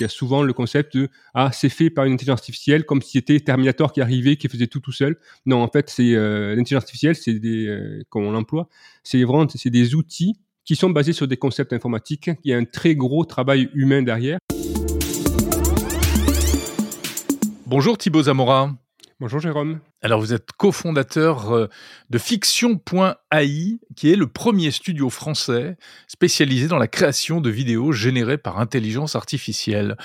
Il y a souvent le concept de ah c'est fait par une intelligence artificielle comme si c'était Terminator qui arrivait qui faisait tout tout seul. Non, en fait c'est euh, l'intelligence artificielle, c'est des euh, comme on l'emploie, c'est vraiment c'est des outils qui sont basés sur des concepts informatiques. Il y a un très gros travail humain derrière. Bonjour Thibaut Zamora. Bonjour Jérôme. Alors vous êtes cofondateur euh, de Fiction.ai, qui est le premier studio français spécialisé dans la création de vidéos générées par intelligence artificielle.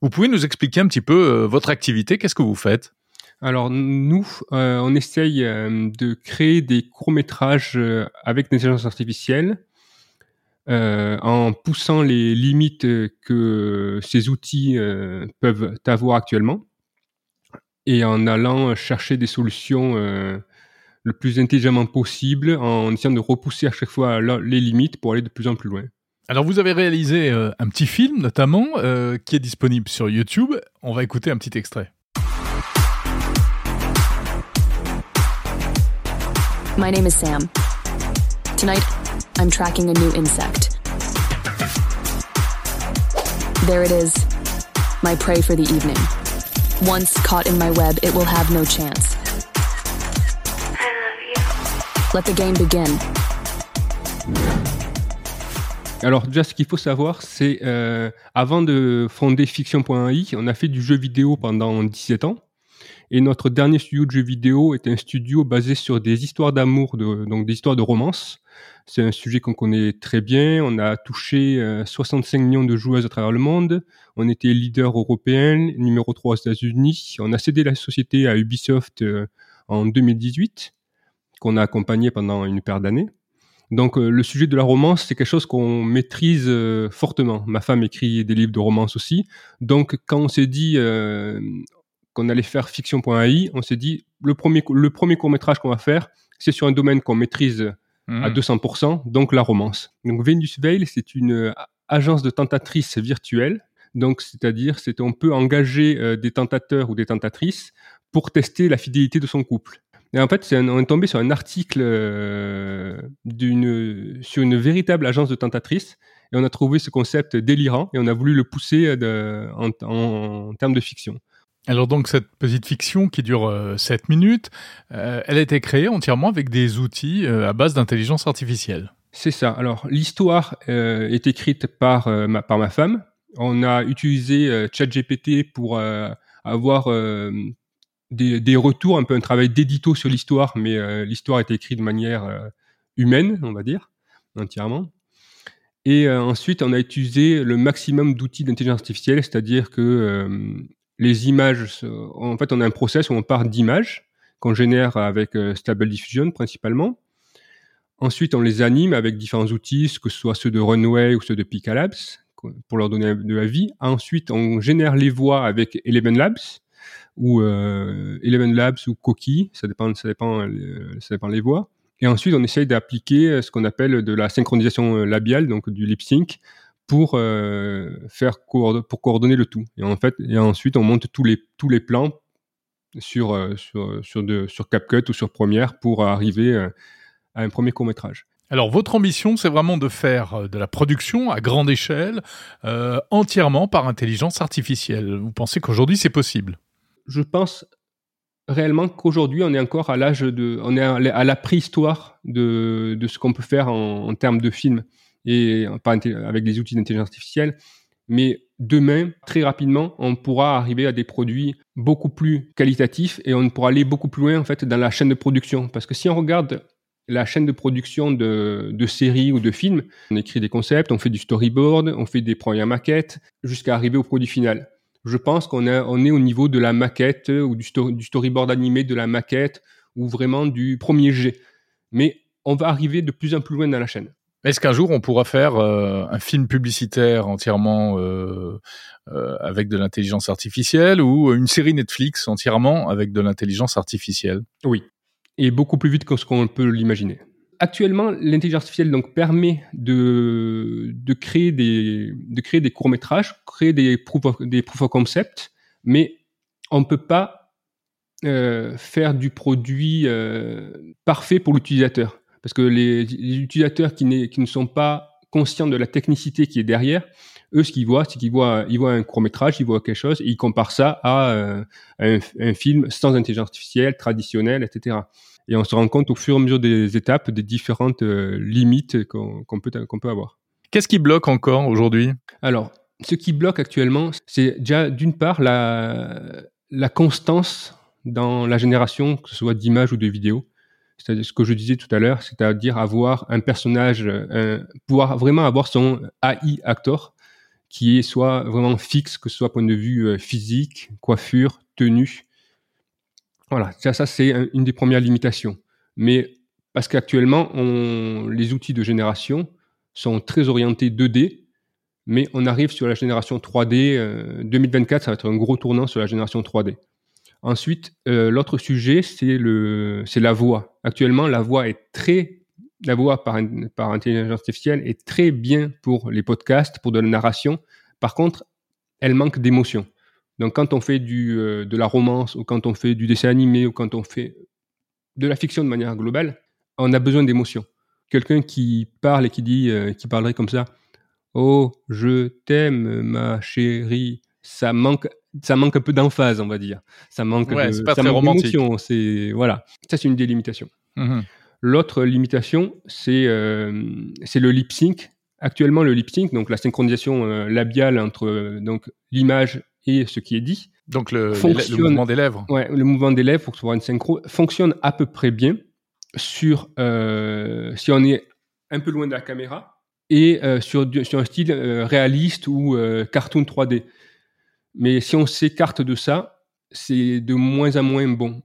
Vous pouvez nous expliquer un petit peu euh, votre activité, qu'est-ce que vous faites? Alors nous, euh, on essaye de créer des courts-métrages avec l'intelligence artificielle en poussant les limites que ces outils peuvent avoir actuellement et en allant chercher des solutions euh, le plus intelligemment possible, en essayant de repousser à chaque fois les limites pour aller de plus en plus loin. Alors vous avez réalisé euh, un petit film notamment euh, qui est disponible sur YouTube. On va écouter un petit extrait. My name is Sam. Tonight, I'm tracking a new insect. There it is, my prey for the evening. Once caught in my web, it will have no chance. Let the game begin. Alors déjà, ce qu'il faut savoir, c'est euh, avant de fonder Fiction.ai, on a fait du jeu vidéo pendant 17 ans. Et notre dernier studio de jeux vidéo est un studio basé sur des histoires d'amour, donc des histoires de romance. C'est un sujet qu'on connaît très bien. On a touché 65 euh, millions de joueuses à travers le monde. On était leader européen, numéro 3 aux États-Unis. On a cédé la société à Ubisoft euh, en 2018, qu'on a accompagné pendant une paire d'années. Donc euh, le sujet de la romance, c'est quelque chose qu'on maîtrise fortement. Ma femme écrit des livres de romance aussi. Donc quand on s'est dit qu'on allait faire fiction.ai, on s'est dit le premier, le premier court métrage qu'on va faire, c'est sur un domaine qu'on maîtrise à 200%, mmh. donc la romance. Donc Venus Veil, c'est une euh, agence de tentatrices virtuelle. Donc, c'est-à-dire, c'est on peut engager euh, des tentateurs ou des tentatrices pour tester la fidélité de son couple. Et en fait, on est tombé sur un article euh, d'une sur une véritable agence de tentatrices et on a trouvé ce concept délirant et on a voulu le pousser en, en termes de fiction. Alors donc cette petite fiction qui dure 7 euh, minutes, euh, elle a été créée entièrement avec des outils euh, à base d'intelligence artificielle. C'est ça. Alors l'histoire est écrite par ma, par ma femme. On a utilisé ChatGPT pour avoir des, des, retours, un peu un travail d'édito sur l'histoire, mais l'histoire est écrite de manière humaine, on va dire, entièrement. Et ensuite, on a utilisé le maximum d'outils d'intelligence artificielle, c'est-à-dire que les images, en fait, on a un process où on part d'images qu'on génère avec euh, Stable Diffusion principalement. Ensuite, on les anime avec différents outils, que ce soit ceux de Runway ou ceux de Picalabs, pour leur donner de la vie. Ensuite, on génère les voix avec Eleven Labs ou euh, Eleven Labs ou Coqui, ça dépend, ça dépend, euh, ça dépend les voix. Et ensuite, on essaye d'appliquer ce qu'on appelle de la synchronisation labiale, donc du lip sync, pour euh, faire pour coordonner le tout. Et en fait, et ensuite on monte tous les tous les plans sur euh, sur sur, de, sur CapCut ou sur Premiere pour arriver euh, à un premier court métrage. Alors votre ambition, c'est vraiment de faire de la production à grande échelle, entièrement par intelligence artificielle. Vous pensez qu'aujourd'hui c'est possible? Je pense réellement qu'aujourd'hui on est encore à l'âge de, on est à la préhistoire de, de ce qu'on peut faire en, en termes de film et pas avec des outils d'intelligence artificielle. Mais demain, très rapidement, on pourra arriver à des produits beaucoup plus qualitatifs et on pourra aller beaucoup plus loin en fait dans la chaîne de production. Parce que si on regarde la chaîne de production de, séries ou de films, on écrit des concepts, on fait du storyboard, on fait des premières maquettes, jusqu'à arriver au produit final. Je pense qu'on est, on est au niveau de la maquette ou du, du storyboard animé, de la maquette ou vraiment du premier jet. Mais on va arriver de plus en plus loin dans la chaîne. Est-ce qu'un jour on pourra faire euh, un film publicitaire entièrement euh, euh, avec de l'intelligence artificielle ou une série Netflix entièrement avec de l'intelligence artificielle? Oui, et beaucoup plus vite que ce qu'on peut l'imaginer. Actuellement, l'intelligence artificielle permet de, créer des de créer des courts métrages, créer des proof of, des proof of concept, mais on ne peut pas faire du produit parfait pour l'utilisateur parce que les, utilisateurs qui, qui, ne sont pas conscients de la technicité qui est derrière Eux, ce qu'ils voient, c'est qu'ils voient, ils voient un court métrage, ils voient quelque chose, et ils comparent ça à, euh, un, un, film sans intelligence artificielle, traditionnel, etc. Et on se rend compte au fur et à mesure des étapes des différentes euh, limites qu'on peut, qu'on peut avoir. Qu'est-ce qui bloque encore aujourd'hui? Alors, ce qui bloque actuellement, c'est déjà d'une part la, la constance dans la génération, que ce soit d'images ou de vidéos. C'est-à-dire ce que je disais tout à l'heure, c'est-à-dire avoir un personnage, pouvoir vraiment avoir son AI actor qui est soit vraiment fixe, que ce soit point de vue euh, physique, coiffure, tenue. Voilà, ça, ça c'est une des premières limitations. Mais parce qu'actuellement, les outils de génération sont très orientés 2D, mais on arrive sur la génération 3D. 2024, euh, ça va être un gros tournant sur la génération 3D. Ensuite, euh, l'autre sujet, c'est le, c'est la voix. Actuellement, la voix est très, la voix par, par intelligence artificielle est très bien pour les podcasts, pour de la narration. Par contre, elle manque d'émotion. Donc, quand on fait du, euh, de la romance, ou quand on fait du dessin animé, ou quand on fait de la fiction de manière globale, on a besoin d'émotion. Quelqu'un qui parle et qui dit, qui parlerait comme ça, Oh, je t'aime, ma chérie. Ça manque, ça manque un peu d'emphase, on va dire. Ça manque ouais, de, pas ça très manque romantique. C'est voilà. Ça, c'est une des limitations. Mhm. L'autre limitation, c'est euh, c'est le lip sync. Actuellement, le lip sync, donc la synchronisation euh, labiale entre euh, donc l'image et ce qui est dit, Donc le, le mouvement des lèvres. ouais, le mouvement des lèvres pour avoir une synchro fonctionne à peu près bien sur si on est un peu loin de la caméra et sur, sur un style réaliste ou cartoon 3D. Mais si on s'écarte de ça, c'est de moins en moins bon.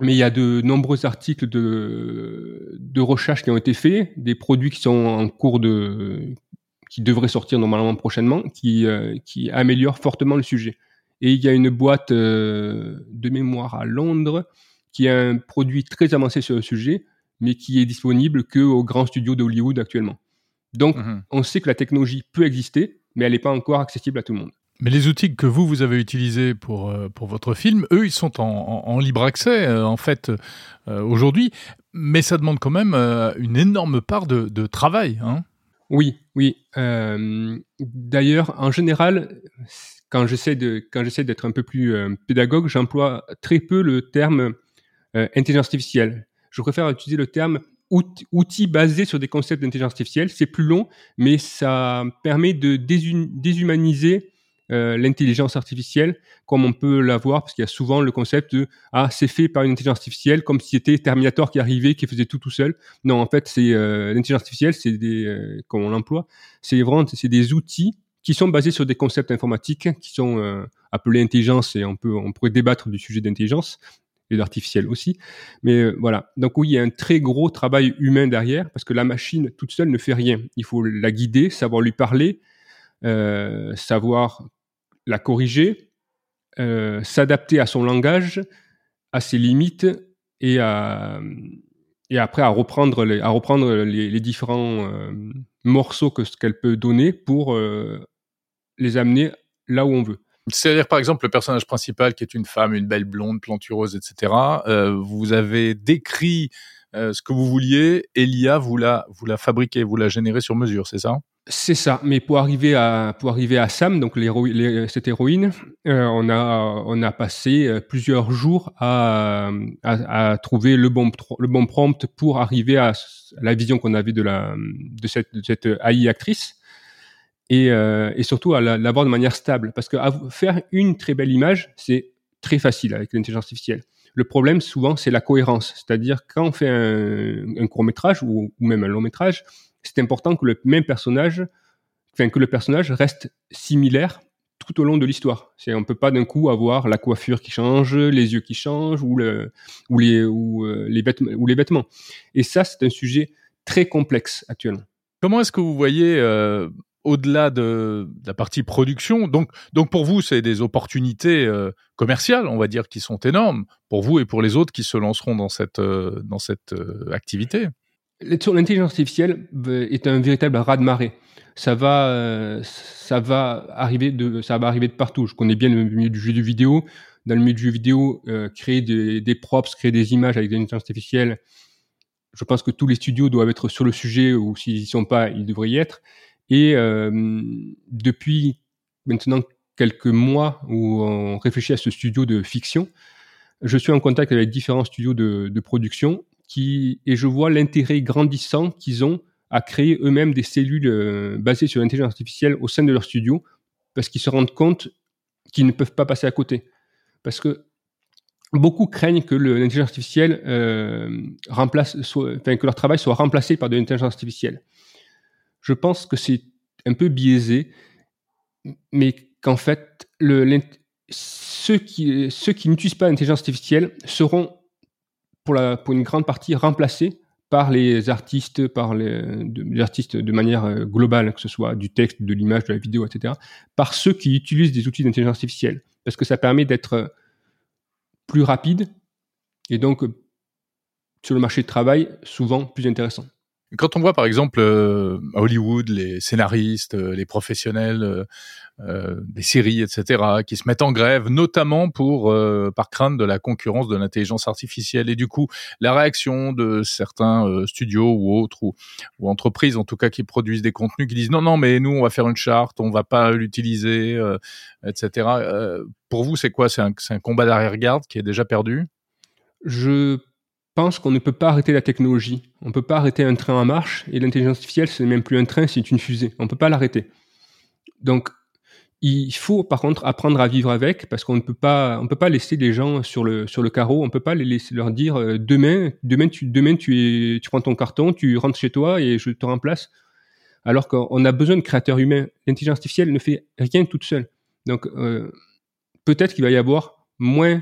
Mais il y a de nombreux articles de, de recherche qui ont été faits, des produits qui sont en cours de, qui devraient sortir normalement prochainement, qui, euh, qui améliorent fortement le sujet. Et il y a une boîte euh, de mémoire à Londres qui a un produit très avancé sur le sujet, mais qui est disponible que aux grands studios de Hollywood actuellement. Donc, Mhm. on sait que la technologie peut exister, mais elle n'est pas encore accessible à tout le monde. Mais les outils que vous, vous avez utilisés pour, euh, pour votre film, eux, ils sont en, libre accès, euh, en fait, euh, aujourd'hui. Mais ça demande quand même une énorme part de, travail. Hein Oui, oui. D'ailleurs, en général, quand j'essaie d'être un peu plus pédagogue, j'emploie très peu le terme intelligence artificielle. Je préfère utiliser le terme out- outil basé sur des concepts d'intelligence artificielle. C'est plus long, mais ça permet de déshumaniser euh, l'intelligence artificielle, comme on peut l'avoir, parce qu'il y a souvent le concept de ah c'est fait par une intelligence artificielle, comme si c'était Terminator qui arrivait, qui faisait tout tout seul. Non, en fait, c'est euh, l'intelligence artificielle, c'est des, euh, comme on l'emploie, c'est vraiment c'est des outils qui sont basés sur des concepts informatiques qui sont appelés intelligence et on peut on pourrait débattre du sujet d'intelligence et d'artificiel aussi. Mais voilà. Donc oui, il y a un très gros travail humain derrière parce que la machine toute seule ne fait rien. Il faut la guider, savoir lui parler, savoir la corriger, euh, s'adapter à son langage, à ses limites et après à reprendre les, différents euh, morceaux que qu'elle peut donner pour euh, les amener là où on veut. C'est-à-dire, par exemple, le personnage principal, qui est une femme, une belle blonde, plantureuse, etc., vous avez décrit ce que vous vouliez, et vous l'a, vous l'a fabriqué, vous l'a généré sur mesure, c'est ça? C'est ça, mais pour arriver à pour arriver à Sam, donc cette héroïne, euh, on a on a passé euh, plusieurs jours à, à, trouver le bon le bon prompt pour arriver à la vision qu'on avait de la de cette AI actrice et euh, et surtout à la- l'avoir de manière stable parce que faire une très belle image c'est très facile avec l'intelligence artificielle. Le problème souvent c'est la cohérence, c'est-à-dire quand on fait un, court métrage ou même un long métrage, c'est important que le même personnage, enfin que le personnage reste similaire tout au long de l'histoire. C'est on peut pas d'un coup avoir la coiffure qui change, les yeux qui changent ou euh, les vêtements. Et ça c'est un sujet très complexe actuellement. Comment est-ce que vous voyez, euh, au-delà de, la partie production, donc, pour vous, c'est des opportunités euh, commerciales, on va dire, qui sont énormes, pour vous et pour les autres qui se lanceront dans cette, activité? L'intelligence artificielle euh, est un véritable raz-de-marée. Ça va, euh, ça va arriver de, ça va arriver de partout. Je connais bien le milieu du jeu vidéo. Dans le milieu du jeu vidéo, euh, créer des, des props, créer des images avec l'intelligence artificielle, je pense que tous les studios doivent être sur le sujet ou s'ils y sont pas, ils devraient y être. Et euh, depuis maintenant quelques mois où on réfléchit à ce studio de fiction, je suis en contact avec différents studios de, de production et je vois l'intérêt grandissant qu'ils ont à créer eux-mêmes des cellules euh, basées sur l'intelligence artificielle au sein de leur studio parce qu'ils se rendent compte qu'ils ne peuvent pas passer à côté. Parce que beaucoup craignent que l'intelligence artificielle euh, remplace, que leur travail soit remplacé par de l'intelligence artificielle. Je pense que c'est un peu biaisé, mais qu'en fait, ceux qui, ceux qui n'utilisent pas l'intelligence artificielle seront, pour, la, pour une grande partie, remplacés par les artistes, par les, de, artistes de manière euh, globale, que ce soit du texte, de l'image, de la vidéo, etc., par ceux qui utilisent des outils d'intelligence artificielle, parce que ça permet d'être plus rapide et donc sur le marché de travail souvent plus intéressant. Quand on voit par exemple euh, à Hollywood les scénaristes, euh, les professionnels euh, euh, des séries, etc., qui se mettent en grève, notamment pour par crainte de la concurrence de l'intelligence artificielle, et du coup la réaction de certains studios ou autres ou, ou, entreprises, en tout cas qui produisent des contenus, qui disent non non mais nous on va faire une charte, on va pas l'utiliser, etc. pour vous c'est quoi? C'est un, un combat d'arrière-garde qui est déjà perdu? Je pense qu'on ne peut pas arrêter la technologie. On ne peut pas arrêter un train en marche et l'intelligence artificielle, c'est même plus un train, c'est une fusée. On ne peut pas l'arrêter. Donc, il faut par contre apprendre à vivre avec parce qu'on ne peut pas, on peut pas laisser les gens sur le sur le carreau. On peut pas les laisser leur dire euh, demain, demain tu demain tu tu prends ton carton, tu rentres chez toi et je te remplace. Alors qu'on a besoin de créateurs humains. L'intelligence artificielle ne fait rien toute seule. Donc euh, peut-être qu'il va y avoir moins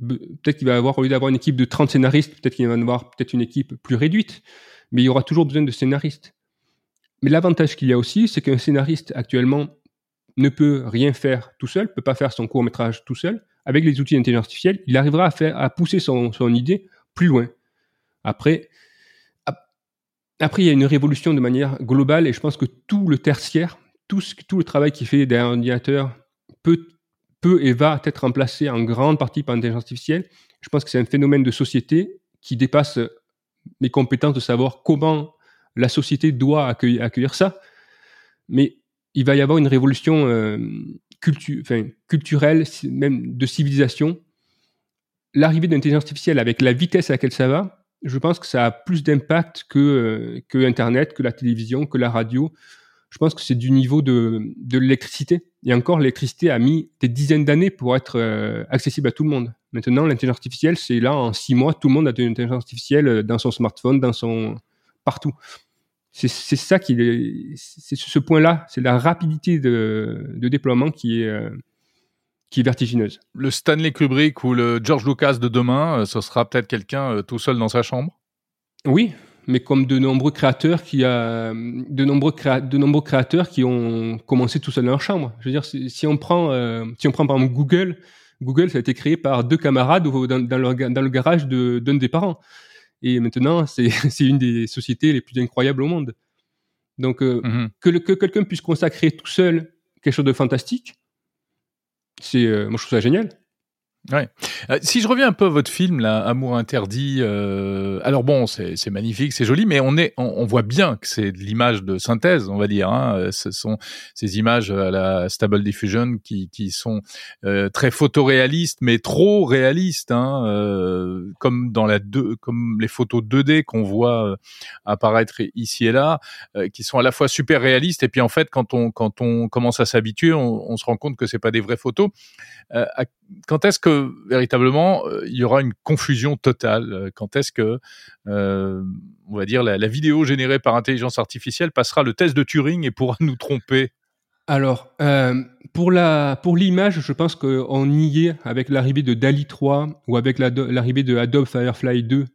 peut-être qu'il va avoir, au lieu d'avoir une équipe de 30 scénaristes, peut-être qu'il va y avoir peut-être une équipe plus réduite, mais il y aura toujours besoin de scénaristes. Mais l'avantage qu'il y a aussi, c'est qu'un scénariste actuellement ne peut rien faire tout seul, peut pas faire son court métrage tout seul. Avec les outils d'intelligence artificielle, il arrivera à faire, à pousser son, son idée plus loin. Après, après, il y a une révolution de manière globale et je pense que tout le tertiaire, tout, ce, tout le travail qui fait derrière un ordinateur peut peut et va être remplacé en grande partie par l'intelligence artificielle. Je pense que c'est un phénomène de société qui dépasse mes compétences de savoir comment la société doit accueillir, ça. Mais il va y avoir une révolution euh, culturelle, même de civilisation. L'arrivée de l'intelligence artificielle avec la vitesse à laquelle ça va, je pense que ça a plus d'impact que, euh, que Internet, que la télévision, que la radio je pense que c'est du niveau de l'électricité. Et encore, l'électricité a mis des dizaines d'années pour être euh, accessible à tout le monde. Maintenant, l'intelligence artificielle, c'est là, en six mois, tout le monde a de l'intelligence artificielle euh, dans son smartphone, dans son... partout. C'est ça qui est... C'est ce point-là, c'est la rapidité de, de, déploiement qui est... Euh, qui est vertigineuse. Le Stanley Kubrick ou le George Lucas de demain, ce sera peut-être quelqu'un tout seul dans sa chambre? Oui, mais comme de nombreux créateurs qui a de nombreux de nombreux créateurs qui ont commencé tout seuls dans leur chambre. Je veux dire, si, on prend euh, si on prend par exemple Google, Google ça a été créé par deux camarades dans, dans, le, dans le garage de d'un des parents. Et maintenant, c'est c'est une des sociétés les plus incroyables au monde. Donc euh, mm-hmm. que, que quelqu'un puisse consacrer tout seul quelque chose de fantastique, c'est euh, moi je trouve ça génial. Euh, si je reviens un peu à votre film, là, Amour interdit, euh, alors bon, c'est magnifique, c'est joli, mais on voit bien que c'est de l'image de synthèse, on va dire. Hein. Euh, ce sont ces images à la Stable Diffusion qui, sont très photoréalistes, mais trop réalistes, hein, comme dans les photos 2D qu'on voit apparaître ici et là, qui sont à la fois super réalistes et puis en fait, quand on quand on commence à s'habituer, on, on, se rend compte que c'est pas des vraies photos. quand est-ce que véritablement euh, il y aura une confusion totale euh, Quand est-ce que, euh, on va dire, la, vidéo générée par intelligence artificielle passera le test de Turing et pourra nous tromper? Alors, pour l'image, je pense qu'on y est avec l'arrivée de DALI 3 ou avec l'arrivée de Adobe Firefly 2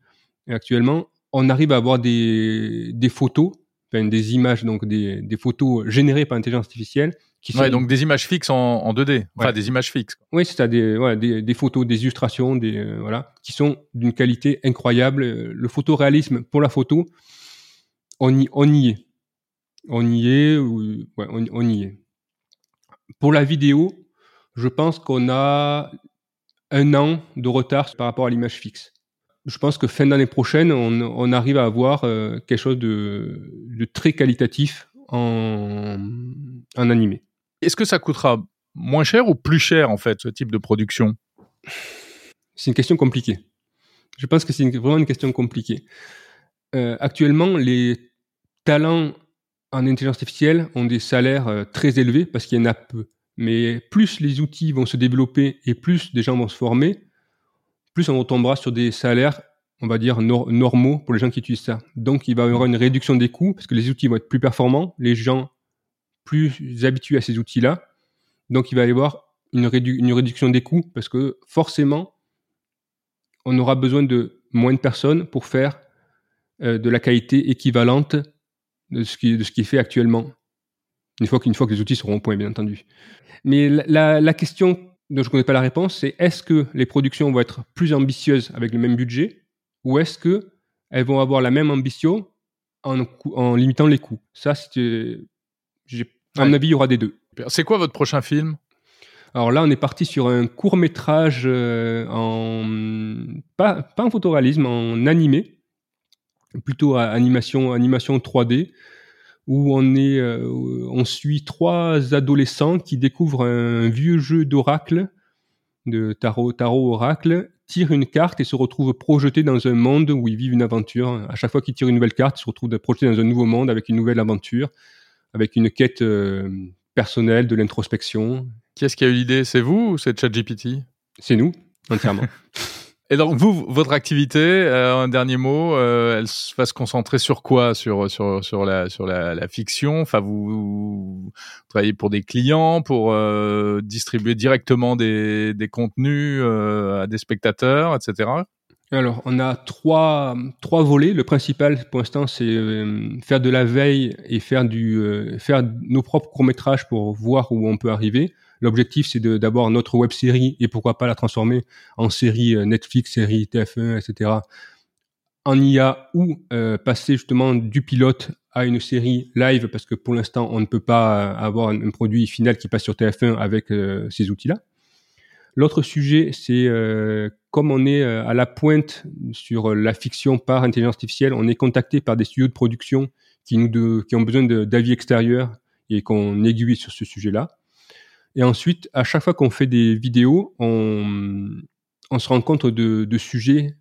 actuellement. On arrive à avoir des, photos, des images, donc des photos générées par intelligence artificielle ouais, donc des images fixes en, en 2D, enfin des images fixes. Oui, c'est des, ouais, des, des, photos, des illustrations, des euh, voilà, qui sont d'une qualité incroyable. Le photoréalisme pour la photo, on y, on y est, on y est, on, on y est. Pour la vidéo, je pense qu'on a un an de retard par rapport à l'image fixe. Je pense que fin d'année prochaine, on, on, arrive à avoir euh, quelque chose de, de très qualitatif en, en animé. Est-ce que ça coûtera moins cher ou plus cher en fait ce type de production? C'est une question compliquée. Je pense que c'est vraiment une question compliquée. Euh, actuellement, les talents en intelligence artificielle ont des salaires euh, très élevés parce qu'il y en a peu. Mais plus les outils vont se développer et plus des gens vont se former, plus on tombera sur des salaires, on va dire, normaux pour les gens qui utilisent ça. Donc il va y avoir une réduction des coûts parce que les outils vont être plus performants, les gens plus habitués à ces outils-là. Donc il va y avoir une, réduction des coûts parce que forcément, on aura besoin de moins de personnes pour faire euh, de la qualité équivalente de ce qui, est fait actuellement. Une fois, fois que les outils seront au point, bien entendu. Mais la, question dont je ne connais pas la réponse, c'est est-ce que les productions vont être plus ambitieuses avec le même budget ou est-ce que elles vont avoir la même ambition en, en limitant les coûts? Ça, c'est, à mon avis, il y aura des deux. C'est quoi votre prochain film? Alors là, on est parti sur un court métrage euh, en pas, pas en photoréalisme, en animé, plutôt à animation animation 3D, où on est euh, on suit trois adolescents qui découvrent un vieux jeu d'oracle, de tarot tarot oracle, tirent une carte et se retrouvent projetés dans un monde où ils vivent une aventure. À chaque fois qu'ils tirent une nouvelle carte, ils se retrouvent projetés dans un nouveau monde avec une nouvelle aventure, avec une quête euh, personnelle, de l'introspection. Qui est-ce qui a eu l'idée? C'est vous ou c'est ChatGPT? C'est nous, entièrement. Et donc vous, votre activité, euh, un dernier mot, euh, elle va se concentrer sur quoi? Sur sur sur la sur la, la fiction? Enfin, vous, vous, travaillez pour des clients, pour euh, distribuer directement des des contenus euh, à des spectateurs, etc. Alors, on a trois, trois volets. Le principal, pour l'instant, c'est euh, faire de la veille et faire, du, euh, faire nos propres courts-métrages pour voir où on peut arriver. L'objectif, c'est d'avoir notre web série et pourquoi pas la transformer en série euh, Netflix, série TF1, etc. En IA ou passer justement du pilote à une série live parce que pour l'instant, on ne peut pas avoir un, produit final qui passe sur TF1 avec ces outils-là. L'autre sujet, c'est comme on est euh, à la pointe sur la fiction par intelligence artificielle, on est contacté par des studios de production qui, nous qui ont besoin d'avis extérieurs et qu'on aiguille sur ce sujet-là. Et ensuite, à chaque fois qu'on fait des vidéos, on, on se rend compte de, de, sujets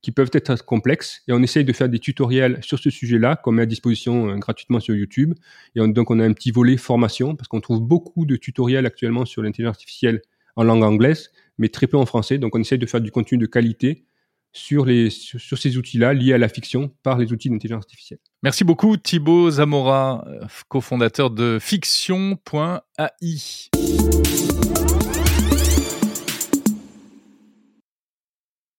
qui peuvent être complexes et on essaye de faire des tutoriels sur ce sujet-là qu'on met à disposition euh, gratuitement sur YouTube. Et donc, on a un petit volet formation parce qu'on trouve beaucoup de tutoriels actuellement sur l'intelligence artificielle en langue anglaise, mais très peu en français. Donc on essaye de faire du contenu de qualité sur, les, sur, ces outils-là liés à la fiction par les outils d'intelligence artificielle. Merci beaucoup Thibaut Zamora, cofondateur de fiction.ai.